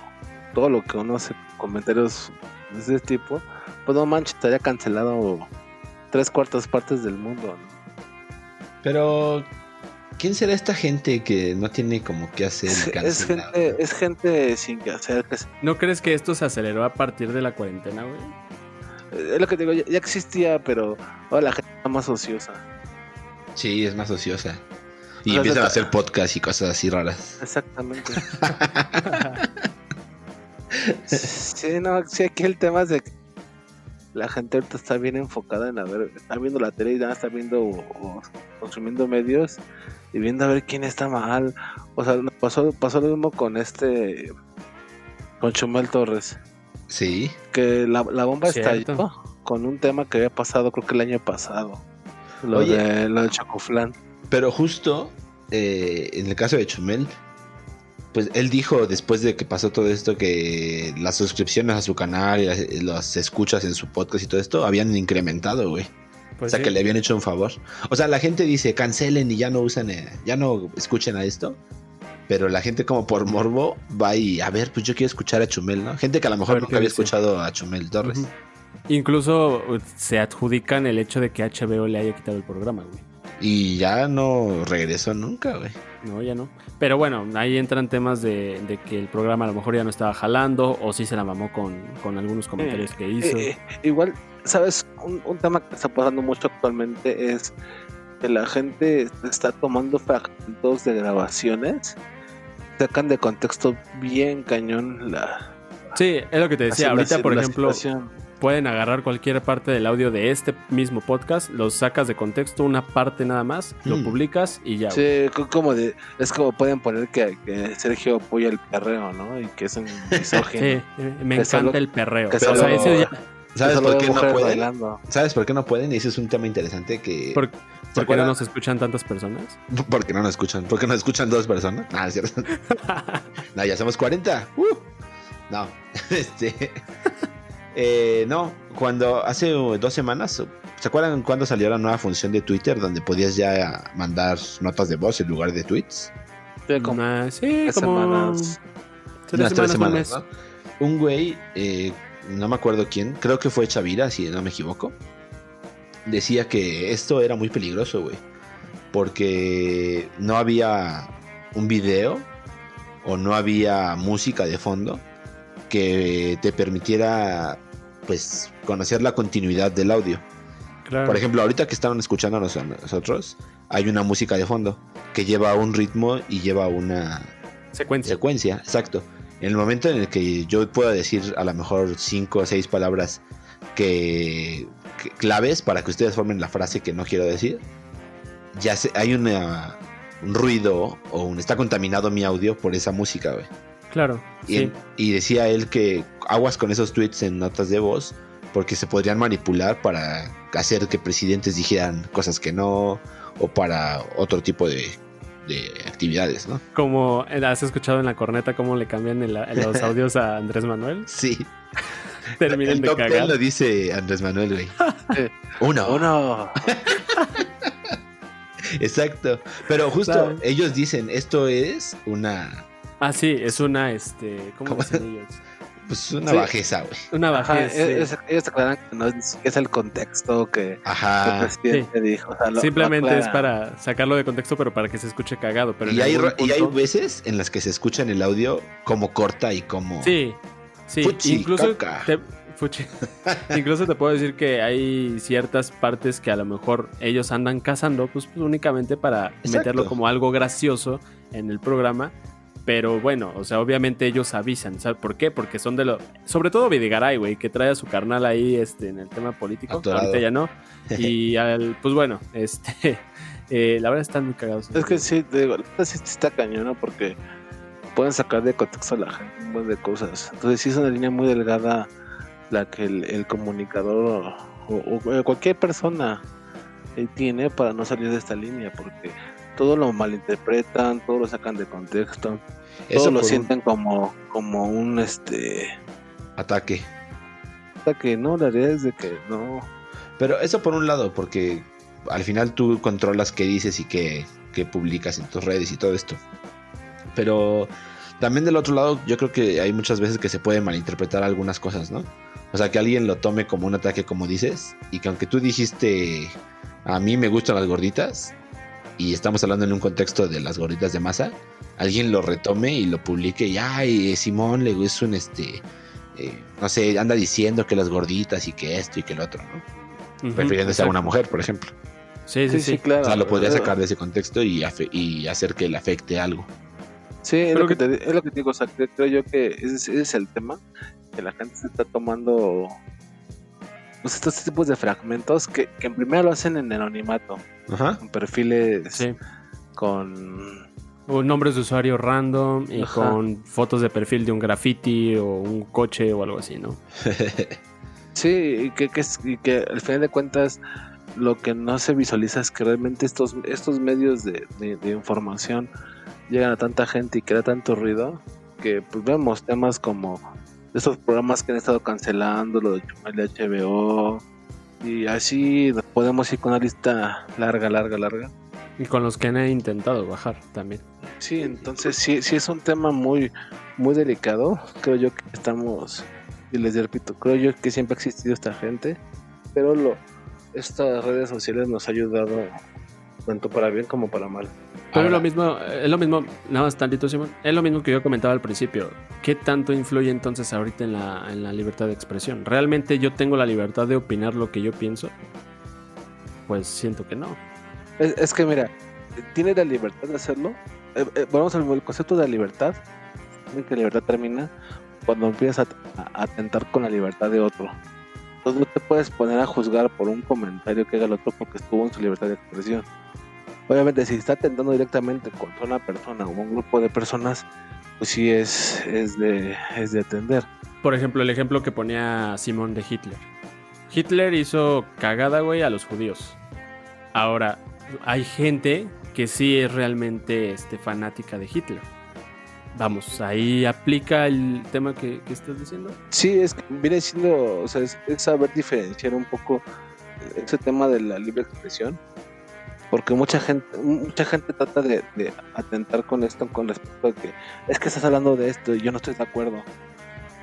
todo lo que uno hace comentarios de ese tipo pues no manches estaría cancelado tres cuartas partes del mundo ¿no? Pero, ¿quién será esta gente que no tiene como que hacer es, gente es gente sin que hacer ¿No crees que esto se aceleró a partir de la cuarentena, güey? es lo que te digo ya, ya existía pero ahora la gente está más ociosa Sí, es más ociosa. Y O sea, empiezan a hacer podcasts y cosas así raras. Exactamente. sí, no, sí, aquí el tema es de que la gente ahorita está bien enfocada en a ver, está viendo la tele y ya está viendo o, o consumiendo medios y viendo a ver quién está mal. O sea, pasó, pasó lo mismo con este, con Chumel Torres, Sí. que la, la bomba Cierto. estalló con un tema que había pasado creo que el año pasado. Lo, Oye. de, lo del Chocoflan. Pero justo eh, en el caso de Chumel, pues él dijo después de que pasó todo esto que las suscripciones a su canal y las, las escuchas en su podcast y todo esto habían incrementado, güey. Pues o sea, sí. que le habían hecho un favor. O sea, la gente dice cancelen y ya no usan, eh, ya no escuchen a esto. Pero la gente como por morbo va y a ver, pues yo quiero escuchar a Chumel, ¿no? Gente que a lo mejor ver nunca había dice. escuchado a Chumel Torres. Incluso uh, se adjudican el hecho de que HBO le haya quitado el programa, güey. Y ya no regresó nunca, güey. No, ya no. Pero bueno, ahí entran temas de, de que el programa a lo mejor ya no estaba jalando o sí se la mamó con, con algunos comentarios que hizo. Eh, eh, igual, ¿sabes? Un, un tema que está pasando mucho actualmente es que la gente está tomando fragmentos de grabaciones, sacan de contexto bien cañón la... Sí, es lo que te decía. Ahorita, la- por la ejemplo, situación. Pueden agarrar cualquier parte del audio de este mismo podcast, lo sacas de contexto, una parte nada más, lo Mm. publicas y ya. Sí, co- como de, es como pueden poner que, que Sergio apoya el perreo, ¿no? Y que es un misógino. Sí, me Que encanta solo- el perreo. que o sea, solo- ese ya- Que ¿Sabes por qué no pueden? bailando. ¿Sabes por qué no pueden? Y ese es un tema interesante que... ¿Por, por qué no nos escuchan tantas personas? Porque no nos escuchan. Porque nos escuchan dos personas. Ah, es cierto. no, ya somos 40. Uh. No, este. Eh, no, cuando hace dos semanas. ¿Se acuerdan cuando salió la nueva función de Twitter donde podías ya mandar notas de voz en lugar de tweets? Sí, como Nah, sí, tres como semanas. tres Unas tres semanas. Un güey, eh, no me acuerdo quién, creo que fue Chavira, si no me equivoco. Decía que esto era muy peligroso, güey. Porque no había un video o no había música de fondo que te permitiera pues conocer la continuidad del audio. Claro. Por ejemplo, ahorita que estaban escuchando a nos- a nosotros, hay una música de fondo que lleva un ritmo y lleva una secuencia. secuencia, exacto. En el momento en el que yo pueda decir a lo mejor cinco o seis palabras que, claves para que ustedes formen la frase que no quiero decir. Ya se, hay una, un ruido o un, está contaminado mi audio por esa música, güey. Claro. Y, sí. y decía él que aguas con esos tweets en notas de voz porque se podrían manipular para hacer que presidentes dijeran cosas que no o para otro tipo de, de actividades, ¿no? Como eh, has escuchado en la corneta cómo le cambian el- los audios a Andrés Manuel. Sí. Terminan el de top cagar. lo dice Andrés Manuel, güey. Uno. Uno. Exacto. Pero justo ellos dicen, esto es una, Ah, sí, es una, este, ¿cómo ¿Cómo? dicen ellos? Pues una Sí. bajeza, güey. Una Ajá, bajez. sí. es- es- ellos aclaran que no es, es el contexto que el Ajá. presidente dijo. o sea, lo- lo Simplemente es para sacarlo de contexto, pero para que se escuche cagado. Pero Y hay, y veces en las que se escucha en el audio como corta y como... Sí, sí. Fuchi, incluso caca. te, fuchi. incluso te puedo decir que hay ciertas partes que a lo mejor ellos andan cazando, pues, pues, únicamente para Exacto. meterlo como algo gracioso en el programa. Pero bueno, o sea, obviamente ellos avisan, ¿sabes por qué? Porque son de lo... Sobre todo Vidigaray, güey, que trae a su carnal ahí este, en el tema político. Ahorita ya no. Y al, pues bueno, este... eh, la verdad están muy cagados. Es que sí, te digo, sí está cañón, ¿no? Porque pueden sacar de contexto a la gente un montón de cosas. Entonces sí es una línea muy delgada la que el, el comunicador o, o- o cualquier persona tiene para no salir de esta línea, porque todo lo malinterpretan, todo lo sacan de contexto, Eso todo lo un sienten como, como un este ataque. que no, la realidad es de que no. Pero eso por un lado, porque al final tú controlas qué dices y qué, qué publicas en tus redes y todo esto. Pero también del otro lado, yo creo que hay muchas veces que se pueden malinterpretar algunas cosas, ¿no? O sea, que alguien lo tome como un ataque, como dices, y que aunque tú dijiste, a mí me gustan las gorditas, y estamos hablando en un contexto de las gorditas de masa, alguien lo retome y lo publique, y ay, Simón le gusta un este, eh, no sé, anda diciendo que las gorditas y que esto y que lo otro, ¿no? Ujú, refiriéndose a una mujer, por ejemplo. Sí, sí, sí. claro. O sea, lo podría sacar de ese contexto y, hacer que le afecte algo. Sí, es lo, que te, es lo que te digo, o sea, creo, yo que ese, es- ese es el tema, que la gente se está tomando pues, estos tipos de fragmentos que, que en primera lo hacen en anonimato, Ajá. con perfiles Sí. con... O nombres de usuario random y Ajá. con fotos de perfil de un graffiti o un coche o algo así, ¿no? Sí, y que, que, que al final de cuentas lo que no se visualiza es que realmente estos, estos medios de, de- de información llegan a tanta gente y crea tanto ruido que pues vemos temas como estos programas que han estado cancelando, lo de Chumel de HBO y así podemos ir con una lista larga, larga, larga. Y con los que han intentado bajar también. Sí, entonces sí, sí es un tema muy, muy delicado. Creo yo que estamos, y les repito, creo yo que siempre ha existido esta gente, pero lo, estas redes sociales nos ha ayudado tanto para bien como para mal. Pero es lo mismo, es lo mismo, nada más tantito, Simón. Es lo mismo que yo comentaba al principio. ¿Qué tanto influye entonces ahorita en la, en la libertad de expresión? ¿Realmente yo tengo la libertad de opinar lo que yo pienso? Pues siento que no. Es, es que mira, tiene la libertad de hacerlo. Eh, eh, volvemos al el concepto de libertad. que la libertad termina cuando empiezas a, a atentar con la libertad de otro. Entonces no te puedes poner a juzgar por un comentario que haga el otro porque estuvo en su libertad de expresión. Obviamente, si está atentando directamente contra una persona o un grupo de personas, pues sí es, es, de, es de atender. Por ejemplo, el ejemplo que ponía Simón de Hitler. Hitler hizo cagada, güey, a los judíos. Ahora, hay gente que sí es realmente este, fanática de Hitler. Vamos, ahí aplica el tema que, que estás diciendo. Sí, es que viene siendo, o sea, es, es saber diferenciar un poco ese tema de la libre expresión, porque mucha gente, mucha gente trata de, de atentar con esto con respecto a que es que estás hablando de esto y yo no estoy de acuerdo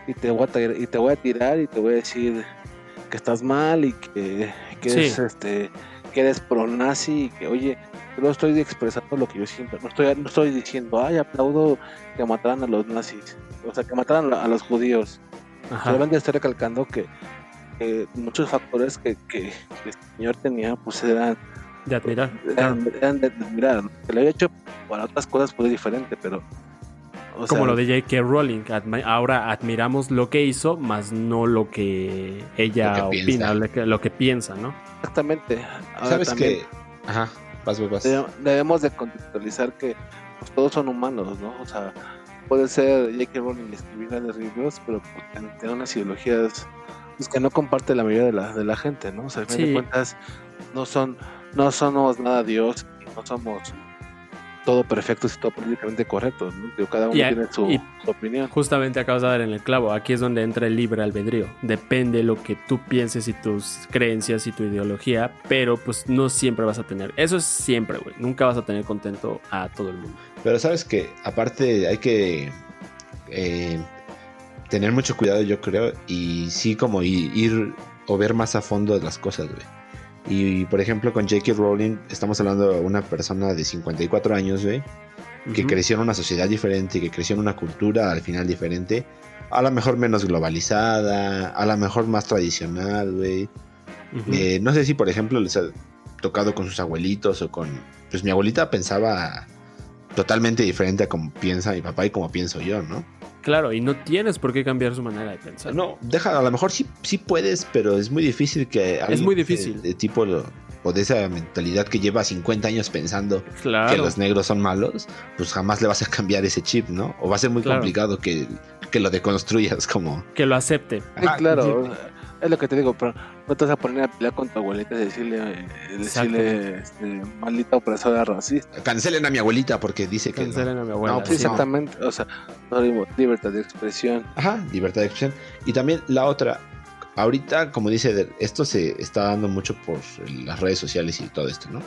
y te voy a tirar, y te voy a tirar y te voy a decir que estás mal y que, que Sí. eres este que eres pro nazi y que oye yo no estoy expresando lo que yo siento no estoy no estoy diciendo ay aplaudo que mataran a los nazis o sea que mataran a los judíos Ajá. Solamente estoy recalcando que, que muchos factores que, que, que el señor tenía, pues eran, De admirar. claro. eran, eran de admirar. Que lo había hecho para otras cosas, es diferente, pero O Como sea, lo de J.K. Rowling. admi- Ahora admiramos lo que hizo, más no lo que ella Lo que opina, lo que, lo que piensa, ¿no? Exactamente. Ahora ¿Sabes también qué? Ajá, vas, vas, vas. debe- Debemos de contextualizar que pues, todos son humanos, ¿no? O sea, puede ser J.K. Rowling escribir grandes reviews, pero pues, ten- tener unas ideologías pues, que no comparte la mayoría de la, de la gente, ¿no? O sea, al fin Sí. de cuentas, no son, no somos nada Dios, y no somos todo perfectos y todo políticamente correctos, ¿no? Digo, cada uno Y tiene su, y- su opinión. Justamente acabas de dar en el clavo. Aquí es donde entra el libre albedrío. Depende de lo que tú pienses y tus creencias y tu ideología, pero pues no siempre vas a tener. Eso es siempre, güey. Nunca vas a tener contento a todo el mundo. Pero sabes que aparte hay que eh, tener mucho cuidado, yo creo, y sí como i- ir o ver más a fondo las cosas, güey. Y por ejemplo con J.K. Rowling estamos hablando de una persona de 54 años, güey, que creció en una sociedad diferente, que creció en una cultura al final diferente, a lo mejor menos globalizada, a lo mejor más tradicional, güey. Eh, no sé si, por ejemplo, les ha tocado con sus abuelitos o con... Pues mi abuelita pensaba totalmente diferente a como piensa mi papá y como pienso yo, ¿no? Claro, y no tienes por qué cambiar su manera de pensar. No, deja, a lo mejor sí, sí puedes, pero es muy difícil que... alguien muy de- difícil. De, tipo, lo- o de esa mentalidad que lleva 50 años pensando que los negros son malos, pues jamás le vas a cambiar ese chip, ¿no? O va a ser muy Claro. complicado que, que lo deconstruyas como... Que lo acepte. Claro. Es lo que te digo, pero no te vas a poner a pelear con tu abuelita y decirle, eh, decirle este, maldita opresora racista. Cancelen a mi abuelita porque dice que... no. Cancelen a mi abuela. No, pues sí. exactamente, o sea, no digo, libertad de expresión. Ajá, libertad de expresión. Y también la otra, ahorita, como dice, esto se está dando mucho por las redes sociales y todo esto, ¿no?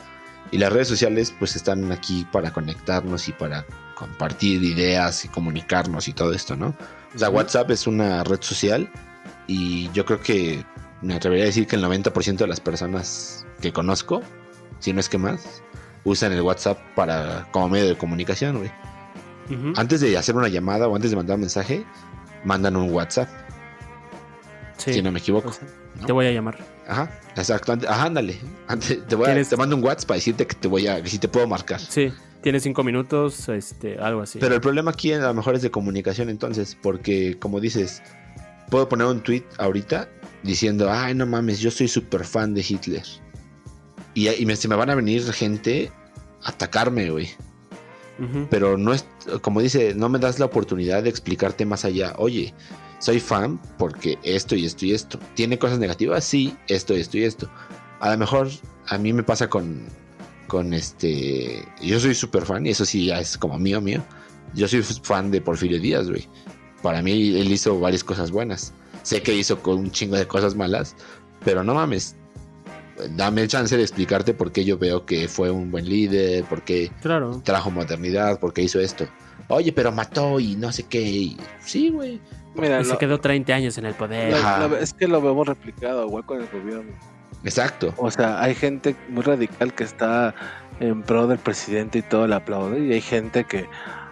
Y las redes sociales pues están aquí para conectarnos y para compartir ideas y comunicarnos y todo esto, ¿no? O sea. WhatsApp es una red social y yo creo que me atrevería a decir que el 90% de las personas que conozco, si no es que más, usan el WhatsApp para como medio de comunicación, güey. Antes de hacer una llamada o antes de mandar un mensaje, mandan un WhatsApp, Sí. si no me equivoco. O sea, ¿no? Te voy a llamar. Ajá, exacto. Ajá, ándale. Antes, te, voy a- ¿Tienes- te mando un WhatsApp para decirte que te voy a, que si te puedo marcar. Sí. Tienes cinco minutos, este, algo así. Pero el problema aquí a lo mejor es de comunicación entonces, porque como dices, puedo poner un tweet ahorita diciendo, ay, no mames, yo soy súper fan de Hitler. Y, y me, se me van a venir gente a atacarme, güey. Ujú. Pero no es, como dice, no me das la oportunidad de explicarte más allá. Oye, soy fan porque esto y esto y esto. ¿Tiene cosas negativas? Sí, esto, esto y esto. A lo mejor a mí me pasa con, con este... Yo soy súper fan y eso sí ya es como mío, mío. Yo soy fan de Porfirio Díaz, güey. Para mí él hizo varias cosas buenas. Sé que hizo con un chingo de cosas malas, pero no mames. Dame el chance de explicarte por qué yo veo que fue un buen líder, por qué Claro. trajo modernidad porque hizo esto. Oye, pero mató y no sé qué. y- Sí, güey. Mira, Y se lo- quedó 30 años en el poder. lo- Ajá. lo- es que lo vemos replicado igual con el gobierno. Exacto. O sea, hay gente muy radical que está en pro del presidente y todo le aplaude, y hay gente que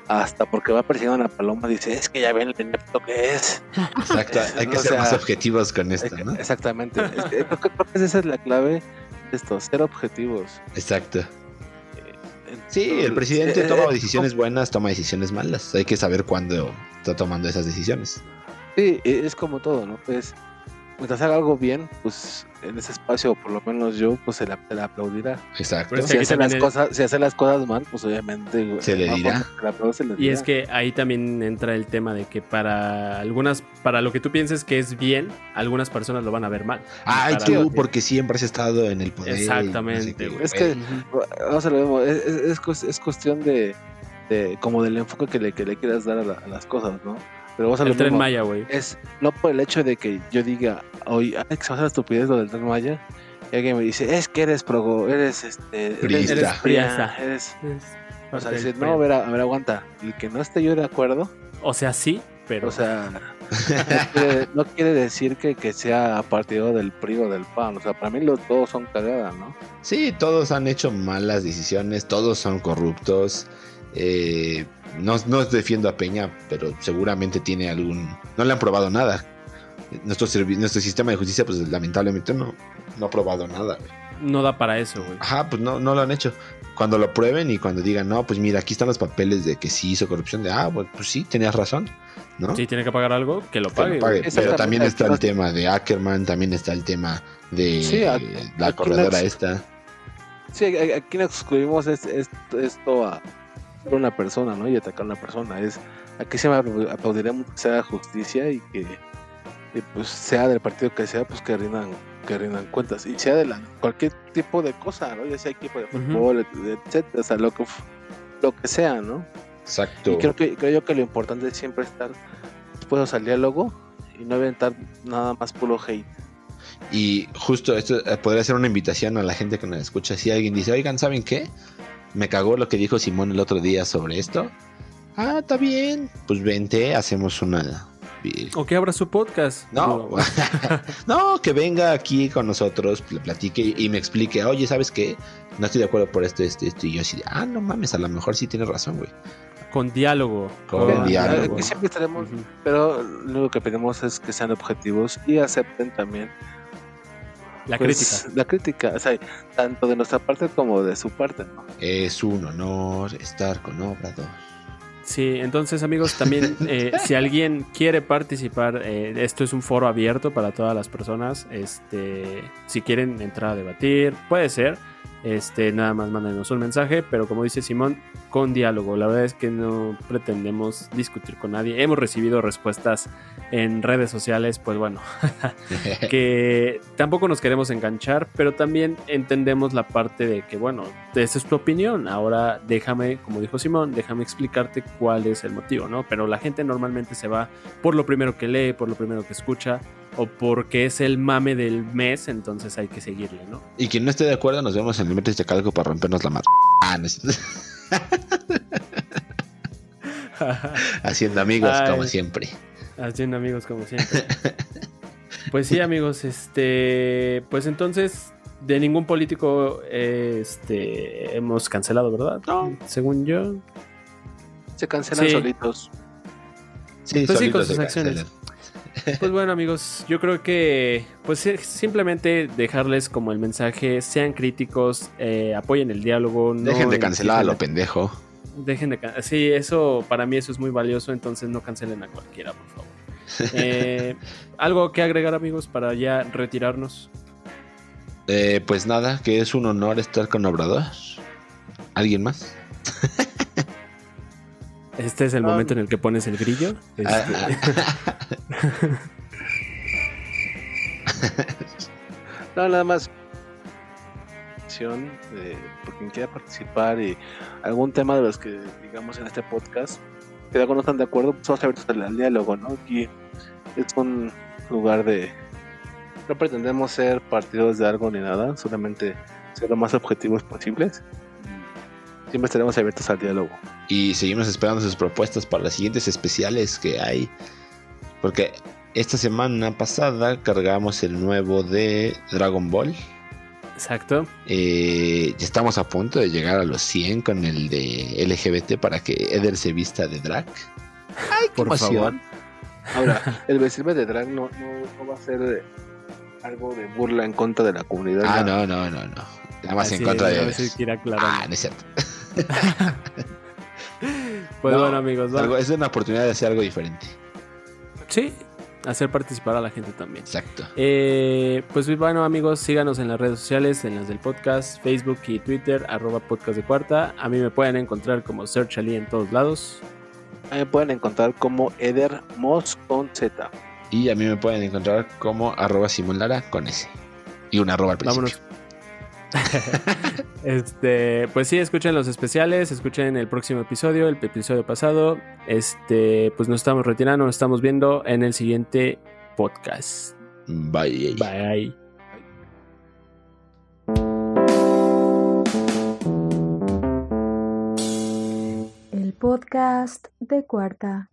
hasta porque va persiguiendo a la paloma dice, es que ya ven el inepto que es. Exacto. Hay que ser sea, más objetivos con esto, ¿no? Exactamente. Es que creo, que, creo que esa es la clave de esto, ser objetivos. Exacto. En- Sí, el presidente eh, toma eh, decisiones buenas, toma decisiones malas. Hay que saber cuándo está tomando esas decisiones. Sí, e- es como todo, ¿no? Pues mientras haga algo bien, pues en ese espacio, por lo menos yo, pues se le, se le aplaudirá. Exacto. Si hace, las cosas, si hace las cosas mal, pues obviamente Se le dirá. se le Y dirá. es que ahí también entra el tema de que para algunas, para lo que tú pienses que es bien, algunas personas lo van a ver mal. Ay, tú, que- porque siempre has estado en el poder. Exactamente, no sé. Es que-. Vamos a lo mismo, es, es, es cues- es cuestión de, de como del enfoque que le, que le quieras dar a, la- a las cosas, ¿no? Pero vamos a lo El tren mismo, Maya, güey. es no por el hecho de que yo diga, oye, se me hace la estupidez lo del tren Maya, y alguien me dice, es que eres pro, eres este, eres, Priista. eres o sea, PRI. no, a ver, a ver, aguanta, el que no esté yo de acuerdo, O sea, sí, pero. o sea, no quiere, no quiere decir que, que sea partido del PRI o del PAN, o sea, para mí los dos son cagadas, ¿no? Sí, todos han hecho malas decisiones, todos son corruptos. Eh, no, no defiendo a Peña, pero seguramente tiene algún... No le han probado nada. Nuestro, nuestro sistema de justicia, pues lamentablemente no, no ha probado nada. güey. no da para eso, güey. Ajá, pues no, no lo han hecho. Cuando lo prueben y cuando digan, no, pues mira, aquí están los papeles de que sí hizo corrupción, de, ah, pues, pues sí, tenías razón, ¿no? Si tiene que pagar algo, que lo Que pague. lo pague. Pero también está el tema de Ackerman, también está el tema de Sí, la corredora no- esta. Sí, aquí no excluimos es- es- esto a una persona, ¿no? Y atacar a una persona. Es, aquí se me aplau- aplaudiremos que sea justicia y que y, pues sea del partido que sea, pues que rindan, que rindan cuentas. Y sea de la, cualquier tipo de cosa, ¿no? Ya sea equipo de fútbol, et- etcétera, o sea, lo que, lo que sea, ¿no? Exacto. Y creo que creo yo que lo importante es siempre estar dispuestos al diálogo y no aventar nada más puro hate. Y justo esto eh, podría ser una invitación a la gente que nos escucha. Si alguien dice, oigan, ¿saben qué? Me cagó lo que dijo Simón el otro día sobre esto. Ah, está bien. Pues vente, hacemos una. O que abra su podcast. No, no, que venga aquí con nosotros, pl- platique y, me explique, oye, ¿sabes qué? No estoy de acuerdo por esto, esto, esto. Y yo así, de, ah, no mames, a lo mejor sí tienes razón, güey. Con diálogo. Con diálogo. Siempre estaremos Ujú. Pero lo único que pedimos es que sean objetivos y acepten también La pues, crítica. La crítica, o sea, tanto de nuestra parte como de su parte, ¿no? Es un honor estar con Obrador. Sí, entonces amigos, también eh, si alguien quiere participar, eh, esto es un foro abierto para todas las personas. Este, si quieren entrar a debatir, puede ser. Este, nada más mándenos un mensaje, pero como dice Simón, con diálogo. La verdad es que no pretendemos discutir con nadie. Hemos recibido respuestas en redes sociales, pues bueno, que tampoco nos queremos enganchar, pero también entendemos la parte de que, bueno, esa es tu opinión. Ahora déjame, como dijo Simón, déjame explicarte cuál es el motivo, ¿no? Pero la gente normalmente se va por lo primero que lee, por lo primero que escucha, o porque es el mame del mes, entonces hay que seguirle, ¿no? Y quien no esté de acuerdo, nos vemos en el metro de Chacalco para rompernos la madre. Ah, no es cierto. Haciendo amigos, Ay. como siempre. Haciendo amigos como siempre. Pues sí, amigos, este, pues entonces de ningún político este hemos cancelado, ¿verdad? No. Según yo. Se cancelan Sí. solitos. Sí, Pues sí, con solitos sus acciones. cancelan. Pues bueno, amigos, yo creo que pues sí, simplemente dejarles como el mensaje, sean críticos, eh, apoyen el diálogo, no Dejen de cancelar a lo pendejo. Dejen de can- Sí, eso para mí eso es muy valioso, entonces no cancelen a cualquiera, por favor. Eh, algo que agregar, amigos, para ya retirarnos. Eh, pues nada, que es un honor estar con Obrador. ¿Alguien más? Este es el momento en el que pones el grillo. Este, No, nada más. Eh, por quien quiera participar y algún tema de los que digamos en este podcast, que no están de acuerdo, pues vamos abiertos al diálogo, ¿no? Aquí es un lugar de. No pretendemos ser partidos de algo ni nada, solamente ser lo más objetivos posibles. Siempre estaremos abiertos al diálogo. Y seguimos esperando sus propuestas para las siguientes especiales que hay. Porque esta semana pasada cargamos el nuevo de Dragon Ball. Exacto. Eh, ya estamos a punto de llegar a los 100 con el de LGBT para que Eder se vista de drag. ¡Ay, qué Por emoción! Ahora, el vestirme de drag no, no, no va a ser algo de burla en contra de la comunidad. Ah, no, no, no, no. Nada más Así en contra es, de a ver si Eder. quiere aclarar. Ah, no es cierto. Pues No, bueno, amigos, algo- es una oportunidad de hacer algo diferente. Sí, hacer participar a la gente también. Exacto. Eh, pues bueno amigos, síganos en las redes sociales, en las del podcast, Facebook y Twitter, arroba podcast de cuarta. A mí me pueden encontrar como Search Ali en todos lados. Ahí me pueden encontrar como Eder Moss con Z. Y a mí me pueden encontrar como arroba Simón Lara con S. Y un arroba al principio. Vámonos. este, pues sí, escuchen los especiales, escuchen el próximo episodio, el episodio pasado. Este, pues nos estamos retirando, nos estamos viendo en el siguiente podcast. Bye. Bye. El podcast de cuarta.